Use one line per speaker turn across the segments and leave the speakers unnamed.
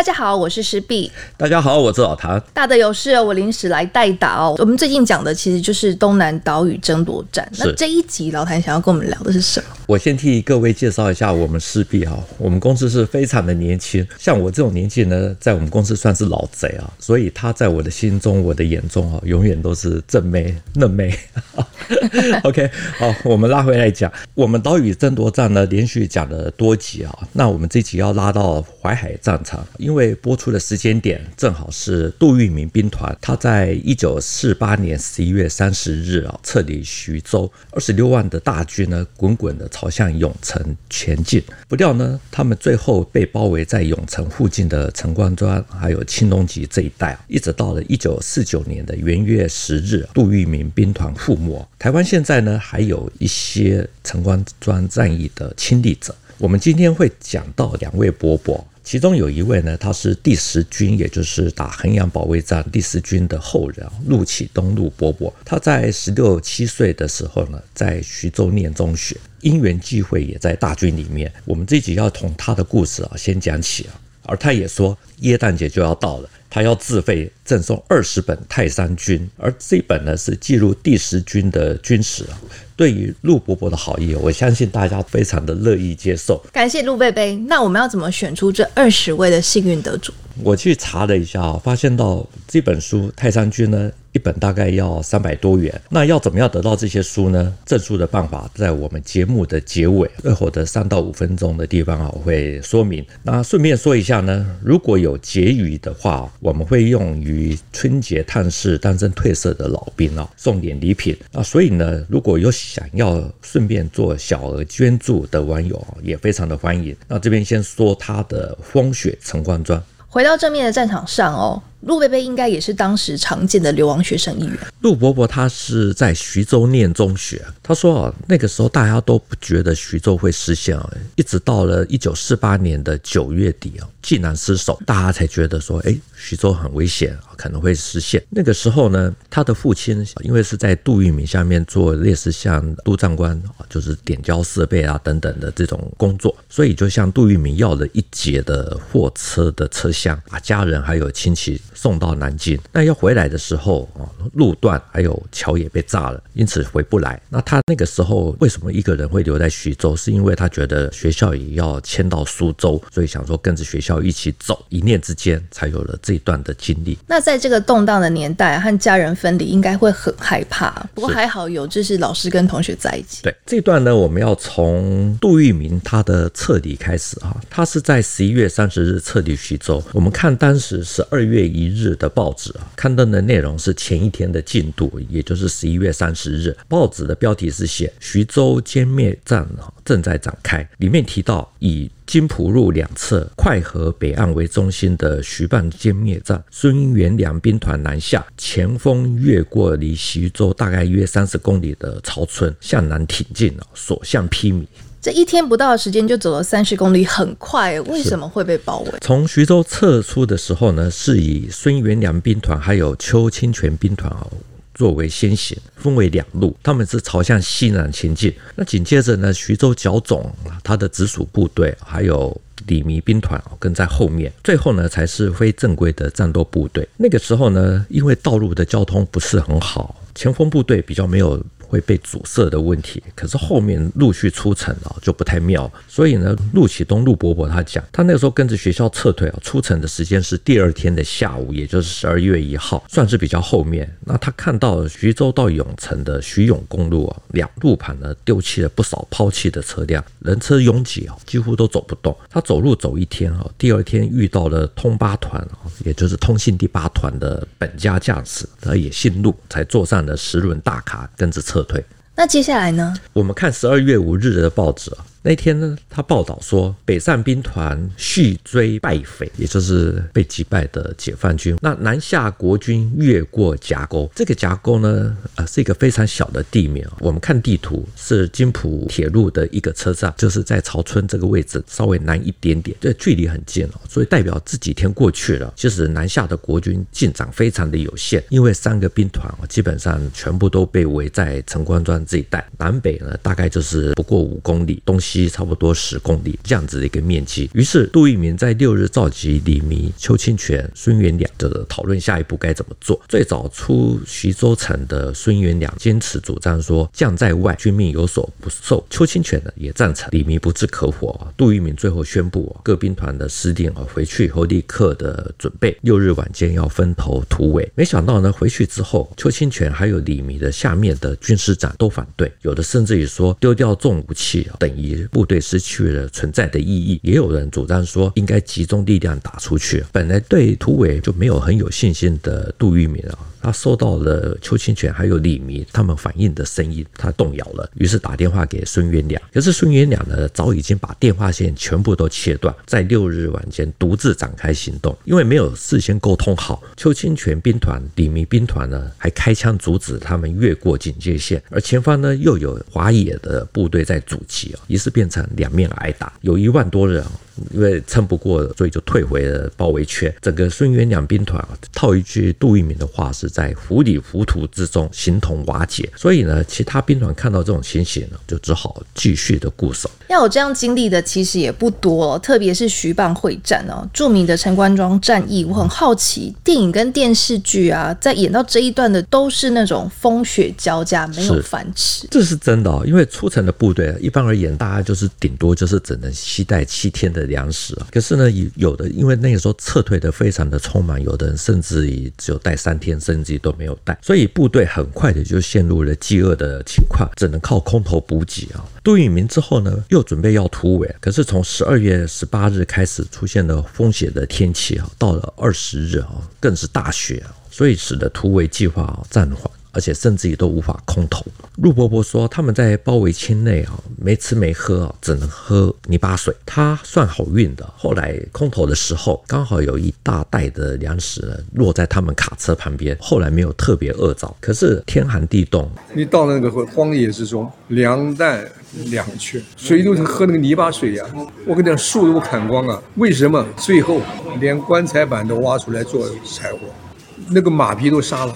大家好，我是石碧。
大家好，我是老谭。
大的有事，我临时来代打哦。我们最近讲的其实就是东南岛屿争夺战。那这一集老谭想要跟我们聊的是什么？
我先替各位介绍一下我们施碧哈。我们公司是非常的年轻，像我这种年纪呢，在我们公司算是老贼啊。所以他在我的心中、我的眼中啊，永远都是正妹、嫩妹。OK，好，我们拉回来讲，我们岛屿争夺战呢，连续讲了多集啊。那我们这集要拉到淮海战场，因为播出的时间点正好是杜聿明兵团他在一九四八年十一月三十日啊撤离徐州，二十六万的大军呢，滚滚的朝向永城前进。不料呢，他们最后被包围在永城附近的陈官庄还有青龙集这一带，一直到了一九四九年的元月十日，杜聿明兵团覆没。台湾现在呢，还有一些陈官庄战役的亲历者。我们今天会讲到两位伯伯，其中有一位呢，他是第十军，也就是打衡阳保卫战第十军的后人，陆启东陆伯伯。他在十六七岁的时候呢，在徐州念中学，因缘际会也在大军里面。我们这集要从他的故事啊先讲起啊，而他也说，耶诞节就要到了。他要自费赠送二十本《泰山军》，而这本呢是记录第十军的军史啊。对于陆伯伯的好意，我相信大家非常的乐意接受。
感谢陆贝贝。那我们要怎么选出这二十位的幸运得主？
我去查了一下，发现到这本书《泰山军》呢。一本大概要三百多元，那要怎么样得到这些书呢？赠书的办法在我们节目的结尾，最后的三到五分钟的地方啊，我会说明。那顺便说一下呢，如果有结余的话，我们会用于春节探视单身退社的老兵啊，送点礼品。那所以呢，如果有想要顺便做小额捐助的网友，也非常的欢迎。那这边先说他的风雪陈官庄。
回到正面的战场上哦。陆贝贝应该也是当时常见的流亡学生一员。
陆伯伯他是在徐州念中学，他说啊，那个时候大家都不觉得徐州会失陷啊，一直到了一九四八年的九月底啊，济南失守，大家才觉得说，哎，徐州很危险，可能会失陷。那个时候呢，他的父亲因为是在杜聿明下面做类似像督战官啊，就是点交设备啊等等的这种工作，所以就向杜聿明要了一节的货车的车厢，把家人还有亲戚。送到南京，那要回来的时候啊，路段还有桥也被炸了，因此回不来。那他那个时候为什么一个人会留在徐州？是因为他觉得学校也要迁到苏州，所以想说跟着学校一起走。一念之间，才有了这一段的经历。
那在这个动荡的年代，和家人分离，应该会很害怕。不过还好有就是老师跟同学在一起。
对，这段呢，我们要从杜聿明他的撤离开始啊。他是在十一月三十日撤离徐州。我们看当时十二月一一日的报纸啊，刊登的内容是前一天的进度，也就是十一月三十日。报纸的标题是写徐州歼灭战正在展开，里面提到以金浦路两侧快河北岸为中心的徐蚌歼灭战，孙元良兵团南下，前锋越过离徐州大概约三十公里的曹村，向南挺进，所向披靡。
这一天不到的时间就走了三十公里，很快。为什么会被包围？
从徐州撤出的时候呢，是以孙元良兵团还有邱清泉兵团哦作为先行，分为两路，他们是朝向西南前进。那紧接着呢，徐州剿总他的直属部队还有李弥兵团跟在后面，最后呢才是非正规的战斗部队。那个时候呢，因为道路的交通不是很好，前锋部队比较没有。会被阻塞的问题，可是后面陆续出城了就不太妙，所以呢，陆启东陆伯伯他讲，他那个时候跟着学校撤退啊，出城的时间是第二天的下午，也就是十二月一号，算是比较后面。那他看到徐州到永城的徐永公路啊，两路盘呢丢弃了不少抛弃的车辆，人车拥挤啊，几乎都走不动。他走路走一天啊，第二天遇到了通八团啊，也就是通信第八团的本家将士，他也姓陆，才坐上了十轮大卡，跟着车。撤退，
那接下来呢？
我们看十二月五日的报纸啊。那天呢，他报道说，北上兵团续追败匪，也就是被击败的解放军。那南下国军越过夹沟，这个夹沟呢，呃，是一个非常小的地名。我们看地图，是金浦铁路的一个车站，就是在曹村这个位置，稍微南一点点，这距离很近哦。所以代表这几天过去了，其实南下的国军进展非常的有限，因为三个兵团基本上全部都被围在城关庄这一带，南北呢大概就是不过五公里，东西。西差不多十公里这样子的一个面积。于是杜聿明在六日召集李弥、邱清泉、孙元两的讨论下一步该怎么做。最早出徐州城的孙元两坚持主张说将在外，军命有所不受。邱清泉呢也赞成李弥不置可否。杜聿明最后宣布各兵团的司令啊回去以后立刻的准备，六日晚间要分头突围。没想到呢回去之后，邱清泉还有李弥的下面的军师长都反对，有的甚至于说丢掉重武器等于部队失去了存在的意义。也有人主张说应该集中力量打出去。本来对突围就没有很有信心的杜聿明啊。他收到了邱清泉还有李弥他们反映的声音，他动摇了，于是打电话给孙元两。可是孙元两呢，早已经把电话线全部都切断，在六日晚间独自展开行动，因为没有事先沟通好。邱清泉兵团、李弥兵团呢，还开枪阻止他们越过警戒线，而前方呢又有华野的部队在阻击啊，于是变成两面挨打，有一万多人。因为撑不过，所以就退回了包围圈。整个孙元两兵团，套一句杜聿明的话，是在糊里糊涂之中形同瓦解。所以呢，其他兵团看到这种情形呢，就只好继续的固守。
要有这样经历的其实也不多，特别是徐蚌会战哦，著名的陈官庄战役。我很好奇，电影跟电视剧啊，在演到这一段的都是那种风雪交加，没有饭吃。
这是真的哦，因为出城的部队，一般而言，大家就是顶多就是只能期待七天的粮食啊，可是呢，有的因为那个时候撤退的非常的匆忙，有的人甚至于只有带三天，甚至都没有带，所以部队很快的就陷入了饥饿的情况，只能靠空投补给啊。杜聿明之后呢，又准备要突围，可是从十二月十八日开始出现了风雪的天气啊，到了二十日啊，更是大雪啊，所以使得突围计划暂缓。而且甚至于都无法空投。陆伯伯说，他们在包围圈内啊，没吃没喝啊，只能喝泥巴水。他算好运的，后来空投的时候，刚好有一大袋的粮食落在他们卡车旁边，后来没有特别饿着。可是天寒地冻，
你到那个荒野之中，粮弹两缺，谁都是喝那个泥巴水呀、我跟你讲，树都砍光了，为什么？最后连棺材板都挖出来做柴火，那个马匹都杀了。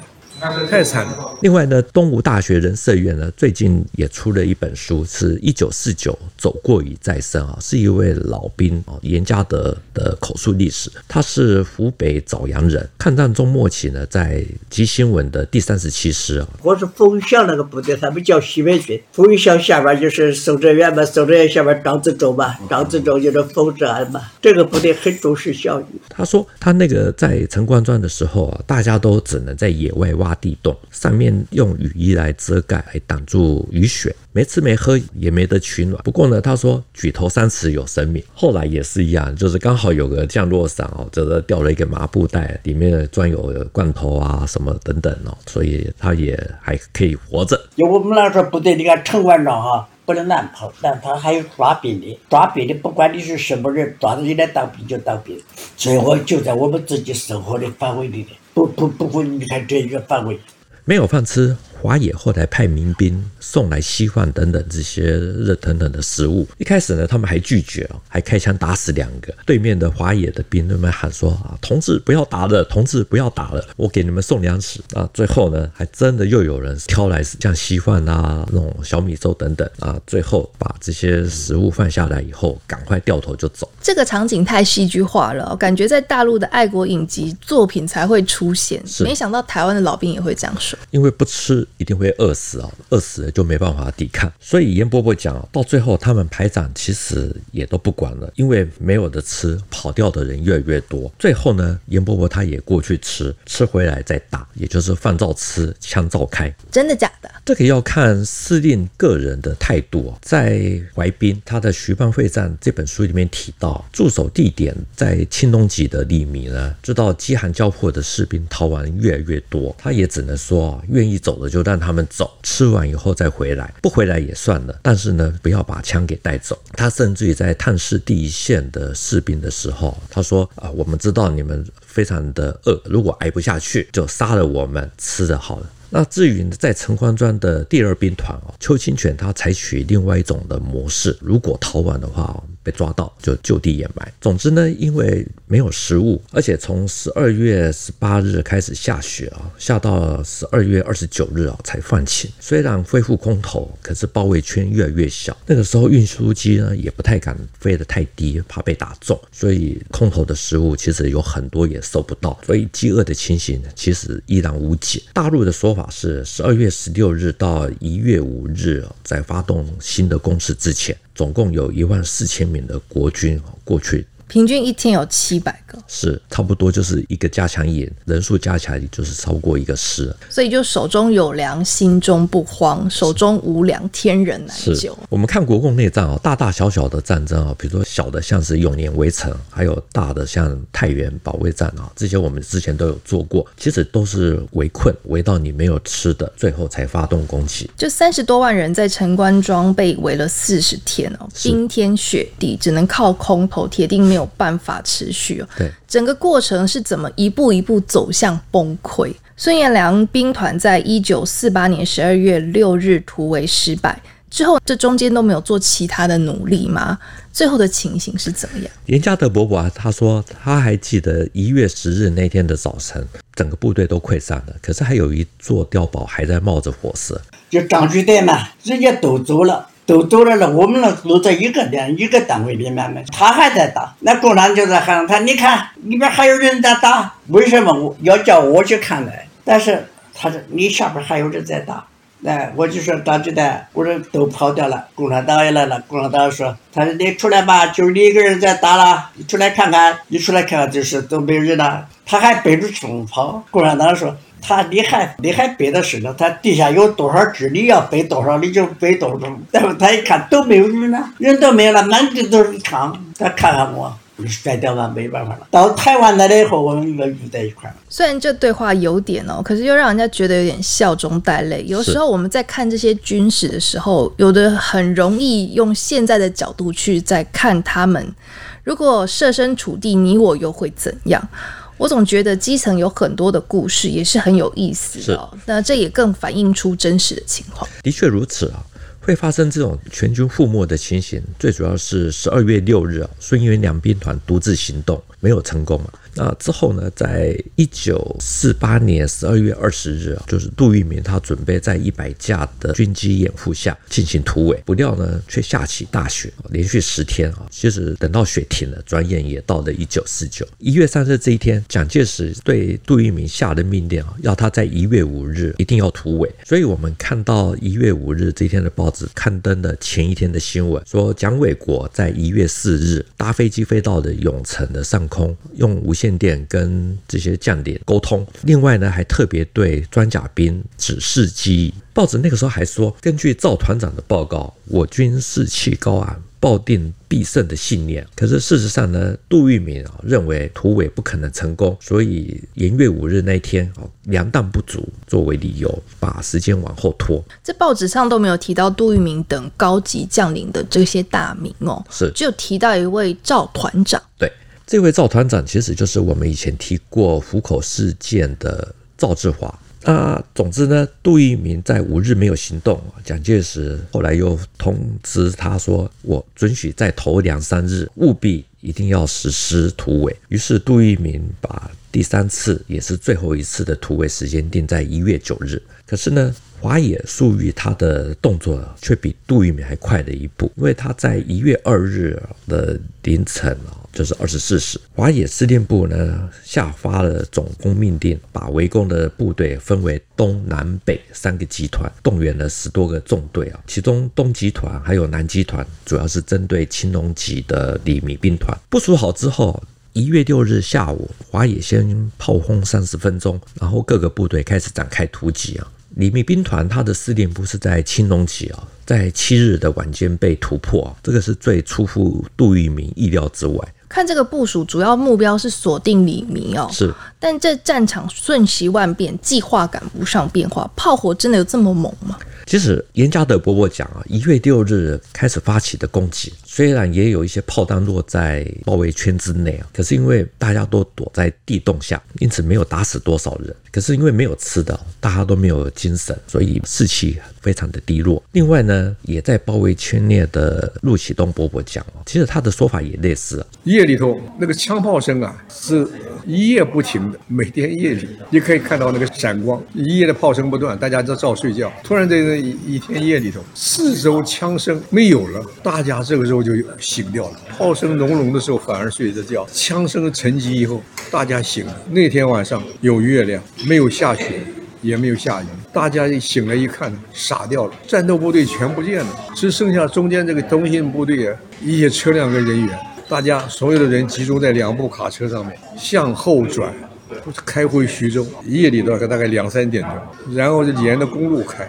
太惨了。
另外呢，东吴大学人社院呢，最近也出了一本书，是一九四九走过与再生啊，是一位老兵啊严家德的口述历史。他是湖北枣阳人，抗战中末期呢，在急新闻的第三十七师啊。
我是凤翔那个部队，他们叫西北军。凤翔下边就是宋哲元嘛，宋哲元下边张自忠嘛，张自忠就是冯治安嘛。这个部队很重视教育。
他说他那个在陈官庄的时候啊，大家都只能在野外挖。地洞上面用雨衣来遮盖，来挡住雨雪，没吃没喝，也没得取暖。不过呢，他说举头三尺有神明。后来也是一样，就是刚好有个降落伞哦，这个掉了一个麻布袋，里面装有罐头啊什么等等哦，所以他也还可以活着。
有我们那时候部队，你看陈官庄哈，不能乱跑，乱跑还有抓兵的，抓兵的不管你是什么人，抓着你来当兵就当兵，最后就在我们自己生活的范围里面。不不不会你看这一个范围，
没有饭吃。华野后来派民兵送来稀饭等等这些热腾腾的食物。一开始呢，他们还拒绝啊，还开枪打死两个。对面的华野的兵他们喊说啊，同志不要打了，同志不要打了，我给你们送粮食啊。最后呢，还真的又有人挑来像稀饭啊、那种小米粥等等啊。最后把这些食物放下来以后，赶快掉头就走。
这个场景太戏剧化了，感觉在大陆的爱国影集作品才会出现。没想到台湾的老兵也会这样说，
因为不吃。一定会饿死啊！饿死了就没办法抵抗。所以严伯伯讲，到最后他们排长其实也都不管了，因为没有的吃，跑掉的人越来越多。最后呢，严伯伯他也过去吃，吃回来再打，也就是饭照吃，枪照开。
真的假的？
这个要看司令个人的态度。在淮滨，他的《徐蚌会战》这本书里面提到，驻守地点在青东集的利民呢，知道饥寒交迫的士兵逃亡越来越多，他也只能说，愿意走的就让让他们走，吃完以后再回来，不回来也算了。但是呢，不要把枪给带走。他甚至于在探视第一线的士兵的时候，他说：“啊，我们知道你们非常的饿，如果挨不下去，就杀了我们，吃的好了。”那至于在陈官庄的第二兵团哦，邱清泉他采取另外一种的模式，如果逃亡的话，被抓到，就就地掩埋。总之呢，因为没有食物，而且从十二月十八日开始下雪啊，下到十二月二十九日啊才放晴。虽然恢复空投，可是包围圈越来越小。那个时候运输机呢也不太敢飞得太低，怕被打中，所以空投的食物其实有很多也收不到，所以饥饿的情形其实依然无解。大陆的说法是十二月十六日到一月五日在发动新的攻势之前，总共有一万四千名的国军过去。
平均一天有七百个，
是差不多就是一个加强营人数加起来就是超过一个师，
所以就手中有粮，心中不慌；手中无粮，天人难救。
我们看国共内战啊，大大小小的战争啊，比如说小的像是永年围城，还有大的像太原保卫战啊，这些我们之前都有做过，其实都是围困，围到你没有吃的，最后才发动攻击。
就三十多万人在城关庄被围了四十天哦，冰天雪地，只能靠空投，铁定没有办法持续哦。
对，
整个过程是怎么一步一步走向崩溃？孙彦良兵团在一九四八年十二月六日突围失败之后，这中间都没有做其他的努力吗？最后的情形是怎么样？
严家德伯伯啊，他说他还记得一月十日那天的早晨，整个部队都溃散了，可是还有一座碉堡还在冒着火色。
就张居队嘛，直接都走了。都走了了，我们那都在一个连一个单位里面嘛，他还在打。那共产就在喊他，你看里边还有人在打，为什么我要叫我去看呢？但是他说你下边还有人在打，哎，我就说张居岱，我说都跑掉了，共产党也来了。共产党说，他说你出来吧，就你一个人在打了，你出来看看，你出来看看，就是都没有人了。他还背着冲跑，共产党说。他你还你还背的是呢？他地下有多少只？你要背多少你就背多少。然后他一看都没有人了，人都没有了，满地都是枪。他看看我，摔掉了，没办法了。到台湾来了以后，我们又聚在一块了。
虽然这对话有点哦，可是又让人家觉得有点笑中带泪。有时候我们在看这些军史的时候，有的很容易用现在的角度去在看他们。如果设身处地，你我又会怎样？我总觉得基层有很多的故事，也是很有意思的哦。那这也更反映出真实的情况。
的确如此啊，会发生这种全军覆没的情形，最主要是十二月六日啊，孙元两兵团独自行动。没有成功啊。那之后呢，在一九四八年十二月二十日啊，就是杜聿明他准备在一百架的军机掩护下进行突围，不料呢却下起大雪，连续十天啊，其实等到雪停了，转眼也到了一九四九一月三日这一天，蒋介石对杜聿明下的命令啊，要他在一月五日一定要突围。所以我们看到一月五日这一天的报纸刊登的前一天的新闻，说蒋纬国在一月四日搭飞机飞到了永城的上空，用无线。电电跟这些将领沟通，另外呢，还特别对装甲兵指示机。报纸那个时候还说，根据赵团长的报告，我军士气高昂，抱定必胜的信念。可是事实上呢，杜聿明啊认为突围不可能成功，所以元月五日那天啊，粮弹不足作为理由，把时间往后拖。
这报纸上都没有提到杜聿明等高级将领的这些大名哦，
是
只有提到一位赵团长。
对。这位赵团长其实就是我们以前提过湖口事件的赵志华。那总之呢，杜聿明在五日没有行动，蒋介石后来又通知他说：“我准许再投两三日，务必一定要实施突围。”于是杜聿明把第三次也是最后一次的突围时间定在一月九日。可是呢，华野粟裕他的动作却比杜聿明还快了一步，因为他在一月二日的凌晨啊，就是二十四时，华野司令部呢下发了总攻命令，把围攻的部队分为东南北三个集团，动员了十多个纵队啊，其中东集团还有南集团，主要是针对青龙级的李弥兵团。部署好之后，一月六日下午，华野先炮轰三十分钟，然后各个部队开始展开突击啊。李密兵团他的司令部是在青龙旗啊，在七日的晚间被突破，这个是最出乎杜聿明意料之外。
看这个部署，主要目标是锁定李明哦。
是，
但这战场瞬息万变，计划赶不上变化，炮火真的有这么猛吗？
其实严家德伯伯讲啊，一月六日开始发起的攻击，虽然也有一些炮弹落在包围圈之内啊，可是因为大家都躲在地洞下，因此没有打死多少人。可是因为没有吃的，大家都没有精神，所以士气非常的低落。另外呢，也在包围圈内的陆启东伯伯讲啊，其实他的说法也类似啊，
夜里头那个枪炮声啊，是一夜不停每天夜里你可以看到那个闪光，一夜的炮声不断，大家都照睡觉。突然在那一天夜里头，四周枪声没有了，大家这个时候就醒掉了。炮声隆隆的时候反而睡着觉，枪声沉寂以后，大家醒了。那天晚上有月亮。没有下雪，也没有下雨，大家一醒来一看，傻掉了。战斗部队全不见了，只剩下中间这个通信部队啊，一些车辆跟人员。大家所有的人集中在两部卡车上面，向后转，开回徐州。夜里的大概两三点钟，然后就沿着公路开，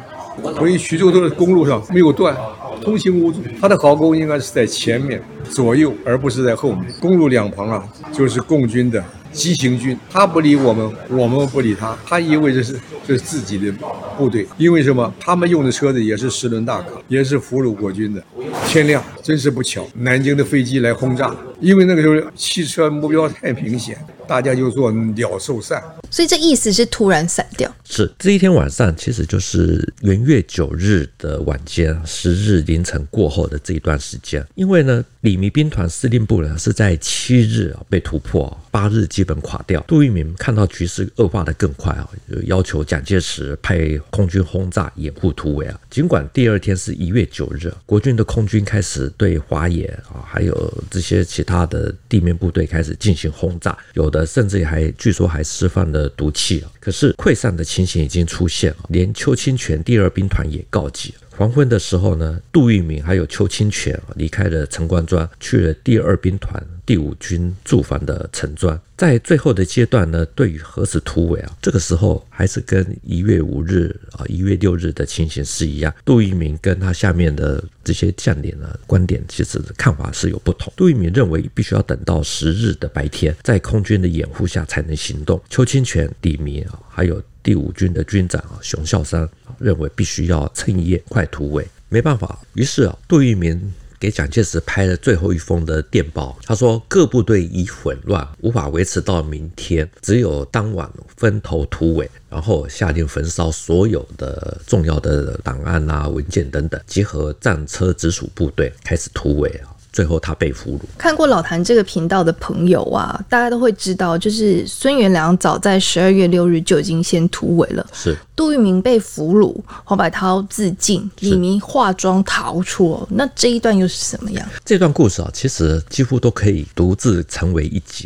回徐州的公路上没有断，通行无阻。他的壕沟应该是在前面、左右，而不是在后面。公路两旁啊，就是共军的。急行军，他不理我们，我们不理他。他以为这是这是自己的部队，因为什么？他们用的车子也是十轮大卡，也是俘虏国军的。天亮，真是不巧，南京的飞机来轰炸，因为那个时候汽车目标太明显，大家就做鸟兽散。
所以这意思是突然散掉。
是这一天晚上，其实就是元月九日的晚间，十日凌晨过后的这一段时间。因为呢，李弥兵团司令部呢是在七日啊被突破，八日基本垮掉。杜聿明看到局势恶化的更快啊，就要求蒋介石派空军轰炸掩护突围啊。尽管第二天是一月九日，国军的空军开始对华野啊，还有这些其他的地面部队开始进行轰炸，有的甚至还据说还释放了毒气啊。可是溃散的情形已经出现了，连邱清泉第二兵团也告急。黄昏的时候呢，杜聿明还有邱清泉离开了陈官庄，去了第二兵团第五军驻防的城庄。在最后的阶段呢，对于何时突围啊，这个时候还是跟一月五日啊、一月六日的情形是一样。杜聿明跟他下面的这些将领呢，观点其实看法是有不同。杜聿明认为必须要等到十日的白天，在空军的掩护下才能行动。邱清泉、李弥啊，还有第五军的军长啊，熊孝山认为必须要趁夜快突围，没办法。于是啊，杜聿明给蒋介石拍了最后一封的电报，他说各部队已混乱，无法维持到明天，只有当晚分头突围，然后下令焚烧所有的重要的档案啊、文件等等，集合战车直属部队开始突围啊。最后他被俘虏。
看过老谭这个频道的朋友啊，大家都会知道，就是孙元良早在十二月六日就已经先突围了。
是
杜聿明被俘虏，黄百韬自尽，李明化妆逃出。那这一段又是什么样？
这段故事啊，其实几乎都可以独自成为一集。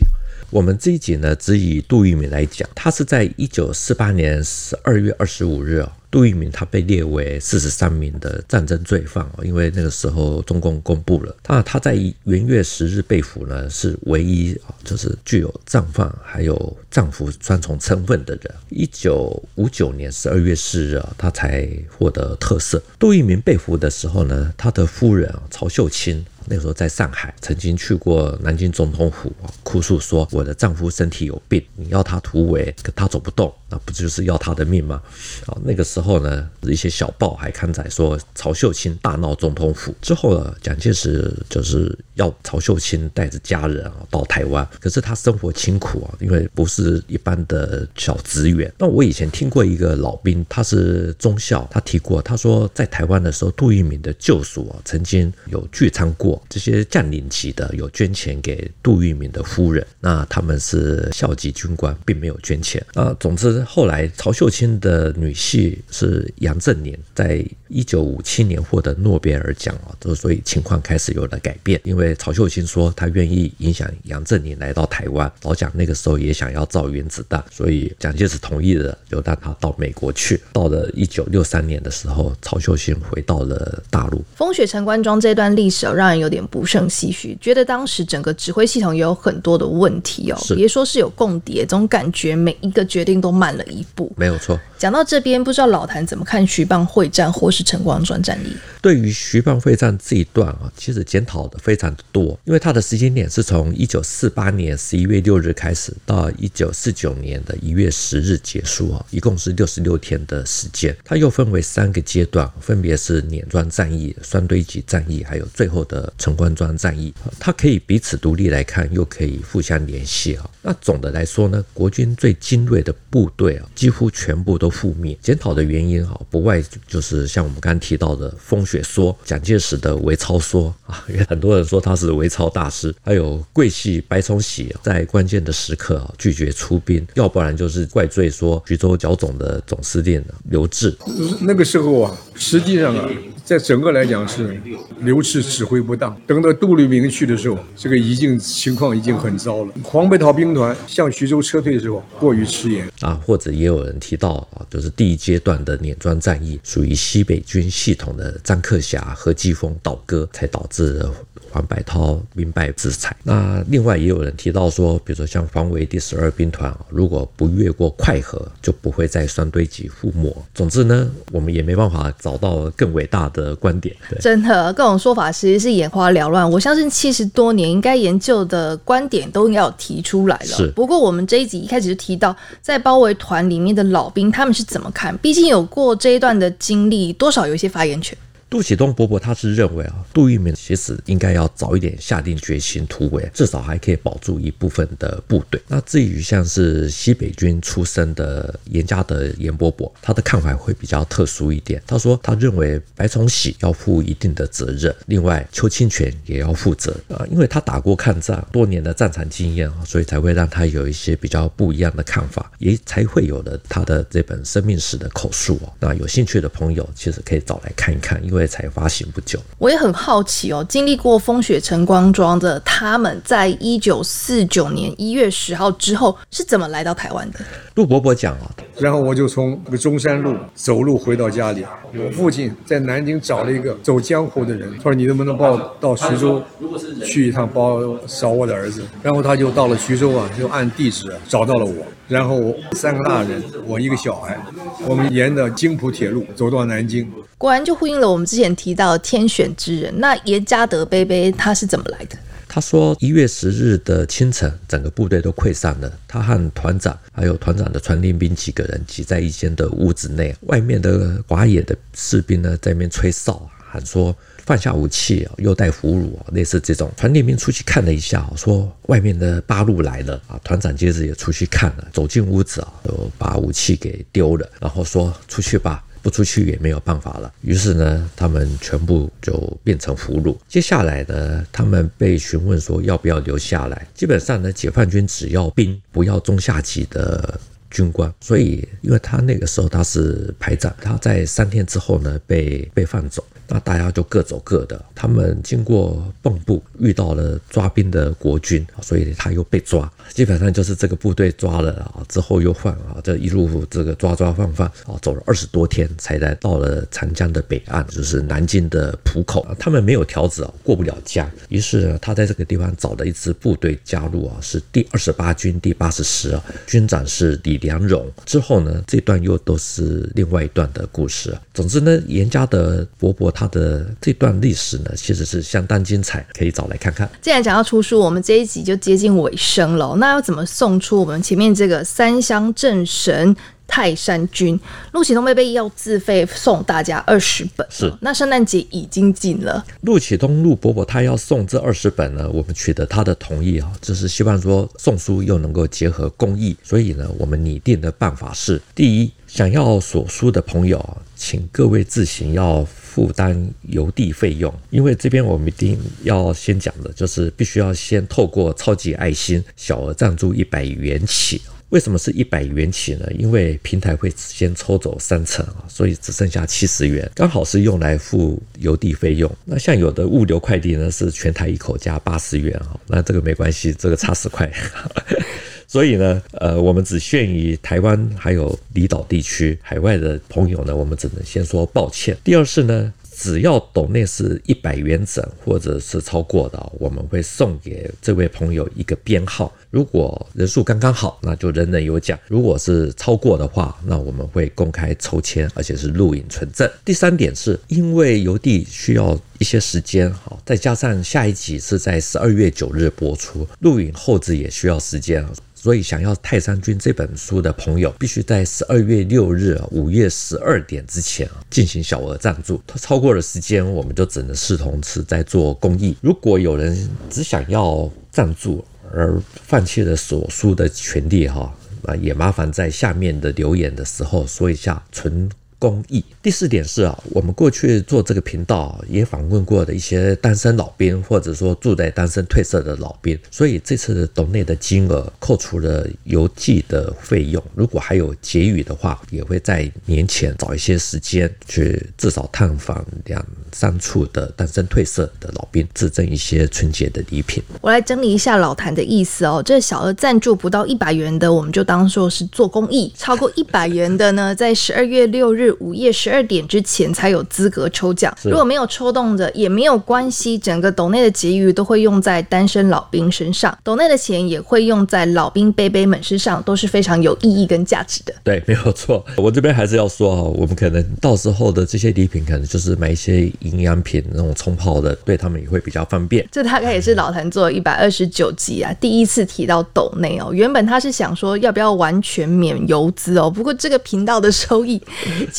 我们这一集呢，只以杜聿明来讲，他是在一九四八年十二月二十五日啊。杜聿明他被列为四十三名的战争罪犯，因为那个时候中共公布了那他在元月十日被俘呢，是唯一啊，就是具有战犯还有丈夫双重身份的人。一九五九年十二月四日啊，他才获得特赦。杜聿明被俘的时候呢，他的夫人啊曹秀清。那时候在上海，曾经去过南京总统府，哭诉说我的丈夫身体有病，你要他突围，可他走不动，那不就是要他的命吗？啊，那个时候呢，一些小报还刊载说曹秀清大闹总统府。之后呢，蒋介石就是要曹秀清带着家人啊到台湾，可是他生活清苦啊，因为不是是一般的小职员。那我以前听过一个老兵，他是中校，他提过，他说在台湾的时候，杜聿明的旧属啊曾经有聚餐过。这些将领级的有捐钱给杜聿明的夫人，那他们是校级军官，并没有捐钱。啊，总之后来曹秀清的女婿是杨振宁，在一九五七年获得诺贝尔奖啊，就所以情况开始有了改变。因为曹秀清说他愿意影响杨振宁来到台湾，老蒋那个时候也想要造原子弹，所以蒋介石同意了，就让他到美国去。到了一九六三年的时候，曹秀贤回到了大陆。
风雪陈官庄这段历史让人有。点不胜唏嘘，觉得当时整个指挥系统也有很多的问题哦。别说是有共谍，总感觉每一个决定都慢了一步。
没有错。
讲到这边，不知道老谭怎么看徐蚌会战或是陈光庄战役？
对于徐蚌会战这一段啊，其实检讨的非常的多，因为它的时间点是从一九四八年十一月六日开始，到一九四九年的一月十日结束啊，一共是六十六天的时间。它又分为三个阶段，分别是碾庄战役、双堆集战役，还有最后的陈光庄战役。它可以彼此独立来看，又可以互相联系啊。那总的来说呢，国军最精锐的部队啊，几乎全部都覆灭。检讨的原因啊，不外就是像我们刚刚提到的风雪说、蒋介石的伪操说啊，因为很多人说他是伪操大师，还有桂系白崇禧在关键的时刻啊拒绝出兵，要不然就是怪罪说徐州剿总的总司令刘志。
那个时候啊，实际上啊。在整个来讲是刘炽指挥不当，等到杜聿明去的时候，这个已经情况已经很糟了。黄北桃兵团向徐州撤退的时候过于迟延
啊，或者也有人提到啊，就是第一阶段的碾庄战役属于西北军系统的张克侠、何基丰倒戈，才导致黄百韬兵败自裁。那另外也有人提到说，比如说像防卫第十二兵团，如果不越过快河，就不会在双堆集覆没。总之呢，我们也没办法找到更伟大的。的观点，
真的各种说法其实是眼花缭乱。我相信七十多年应该研究的观点都应该有提出来了。
是，
不过我们这一集一开始就提到，在包围团里面的老兵他们是怎么看？毕竟有过这一段的经历，多少有一些发言权。
杜启东伯伯他是认为啊，杜聿明其实应该要早一点下定决心突围，至少还可以保住一部分的部队。那至于像是西北军出身的严家德严伯伯，他的看法会比较特殊一点。他说他认为白崇禧要负一定的责任，另外邱清泉也要负责啊，因为他打过抗战，多年的战场经验啊，所以才会让他有一些比较不一样的看法，也才会有了他的这本生命史的口述啊。那有兴趣的朋友其实可以找来看一看，因为。才发行不久，
我也很好奇哦。经历过风雪晨光庄的他们，在一九四九年一月十号之后是怎么来到台湾的？
陆伯伯讲啊，
然后我就从那个中山路走路回到家里。我父亲在南京找了一个走江湖的人，他说：“你能不能帮我到徐州去一趟，帮我找我的儿子？”然后他就到了徐州啊，就按地址找到了我。然后三个大人，我一个小孩，我们沿着京浦铁路走到南京。
果然就呼应了我们之前提到的天选之人。那严家德杯杯他是怎么来的？
他说一月十日的清晨，整个部队都溃散了。他和团长还有团长的传令兵几个人挤在一间的屋子内，外面的寡野的士兵呢在那边吹哨，喊说放下武器，又带俘虏，类似这种。传令兵出去看了一下，说外面的八路来了啊。团长接着也出去看了，走进屋子啊，就把武器给丢了，然后说出去吧。不出去也没有办法了，于是呢，他们全部就变成俘虏。接下来呢，他们被询问说要不要留下来。基本上呢，解放军只要兵，不要中下级的军官。所以，因为他那个时候他是排长，他在三天之后呢被被放走。那大家就各走各的。他们经过蚌埠，遇到了抓兵的国军，所以他又被抓。基本上就是这个部队抓了啊，之后又换啊，这一路这个抓抓放放啊，走了二十多天，才来到了长江的北岸，就是南京的浦口。他们没有条子啊，过不了江。于是呢，他在这个地方找了一支部队加入啊，是第二十八军第八十师啊，军长是李良荣。之后呢，这段又都是另外一段的故事。总之呢，严家的伯伯。他的这段历史呢，其实是相当精彩，可以找来看看。
既然讲到出书，我们这一集就接近尾声了。那要怎么送出我们前面这个三乡镇神泰山君？陆启东贝贝要自费送大家二十本。
是，
那圣诞节已经近了。
陆启东陆伯伯他要送这二十本呢，我们取得他的同意啊，就是希望说送书又能够结合公益，所以呢，我们拟定的办法是：第一，想要索书的朋友，请各位自行要。负担邮递费用，因为这边我们一定要先讲的，就是必须要先透过超级爱心小额赞助一百元起。为什么是一百元起呢？因为平台会先抽走三成啊，所以只剩下七十元，刚好是用来付邮递费用。那像有的物流快递呢，是全台一口价八十元啊，那这个没关系，这个差十块。所以呢，呃，我们只限于台湾还有离岛地区，海外的朋友呢，我们只能先说抱歉。第二是呢，只要斗内是一百元整或者是超过的，我们会送给这位朋友一个编号。如果人数刚刚好，那就人人有奖；如果是超过的话，那我们会公开抽签，而且是录影存证。第三点是因为邮递需要一些时间，好，再加上下一集是在十二月九日播出，录影后置也需要时间。所以，想要《泰山君》这本书的朋友，必须在十二月六日午夜十二点之前进行小额赞助。它超过了时间，我们就只能视同是在做公益。如果有人只想要赞助而放弃了所书的权利，哈，啊，也麻烦在下面的留言的时候说一下纯公益。第四点是啊，我们过去做这个频道也访问过的一些单身老兵，或者说住在单身退社的老兵，所以这次的斗内的金额扣除了邮寄的费用，如果还有结余的话，也会在年前找一些时间去至少探访两三处的单身退社的老兵，自赠一些春节的礼品。
我来整理一下老谭的意思哦，这小额赞助不到一百元的，我们就当做是做公益；超过一百元的呢，在十二月六日。午夜十二点之前才有资格抽奖，如果没有抽动的也没有关系，整个斗内的结余都会用在单身老兵身上，斗内的钱也会用在老兵伯伯们身上，都是非常有意义跟价值的。
对，没有错。我这边还是要说啊，我们可能到时候的这些礼品，可能就是买一些营养品那种冲泡的，对他们也会比较方便。
这大概也是老谭做一百二十九集啊，第一次提到斗内哦。原本他是想说要不要完全免邮资哦，不过这个频道的收益。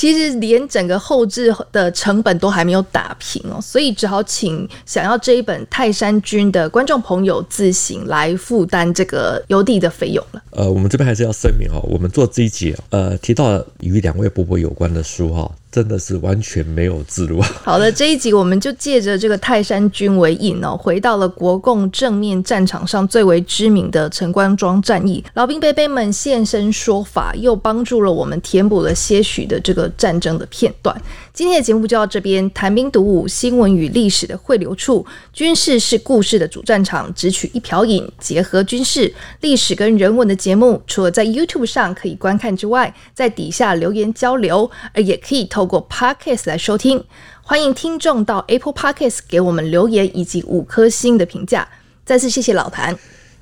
其实连整个后置的成本都还没有打平哦，所以只好请想要这一本《泰山君》的观众朋友自行来负担这个邮递的费用了。
呃，我们这边还是要声明哦，我们做这一集呃提到与两位伯伯有关的书哈。真的是完全没有自录。
好的，这一集我们就借着这个泰山军为引哦，回到了国共正面战场上最为知名的陈官庄战役，老兵伯伯们现身说法，又帮助了我们填补了些许的这个战争的片段。今天的节目就到这边，谈兵读武，新闻与历史的汇流处，军事是故事的主战场，只取一瓢饮，结合军事、历史跟人文的节目，除了在 YouTube 上可以观看之外，在底下留言交流，而也可以透过 Podcast 来收听。欢迎听众到 Apple Podcast 给我们留言以及五颗星的评价。再次谢谢老谭，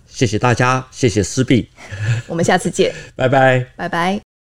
谢谢大家，谢谢思毕，
我们下次见，
拜拜，
拜拜。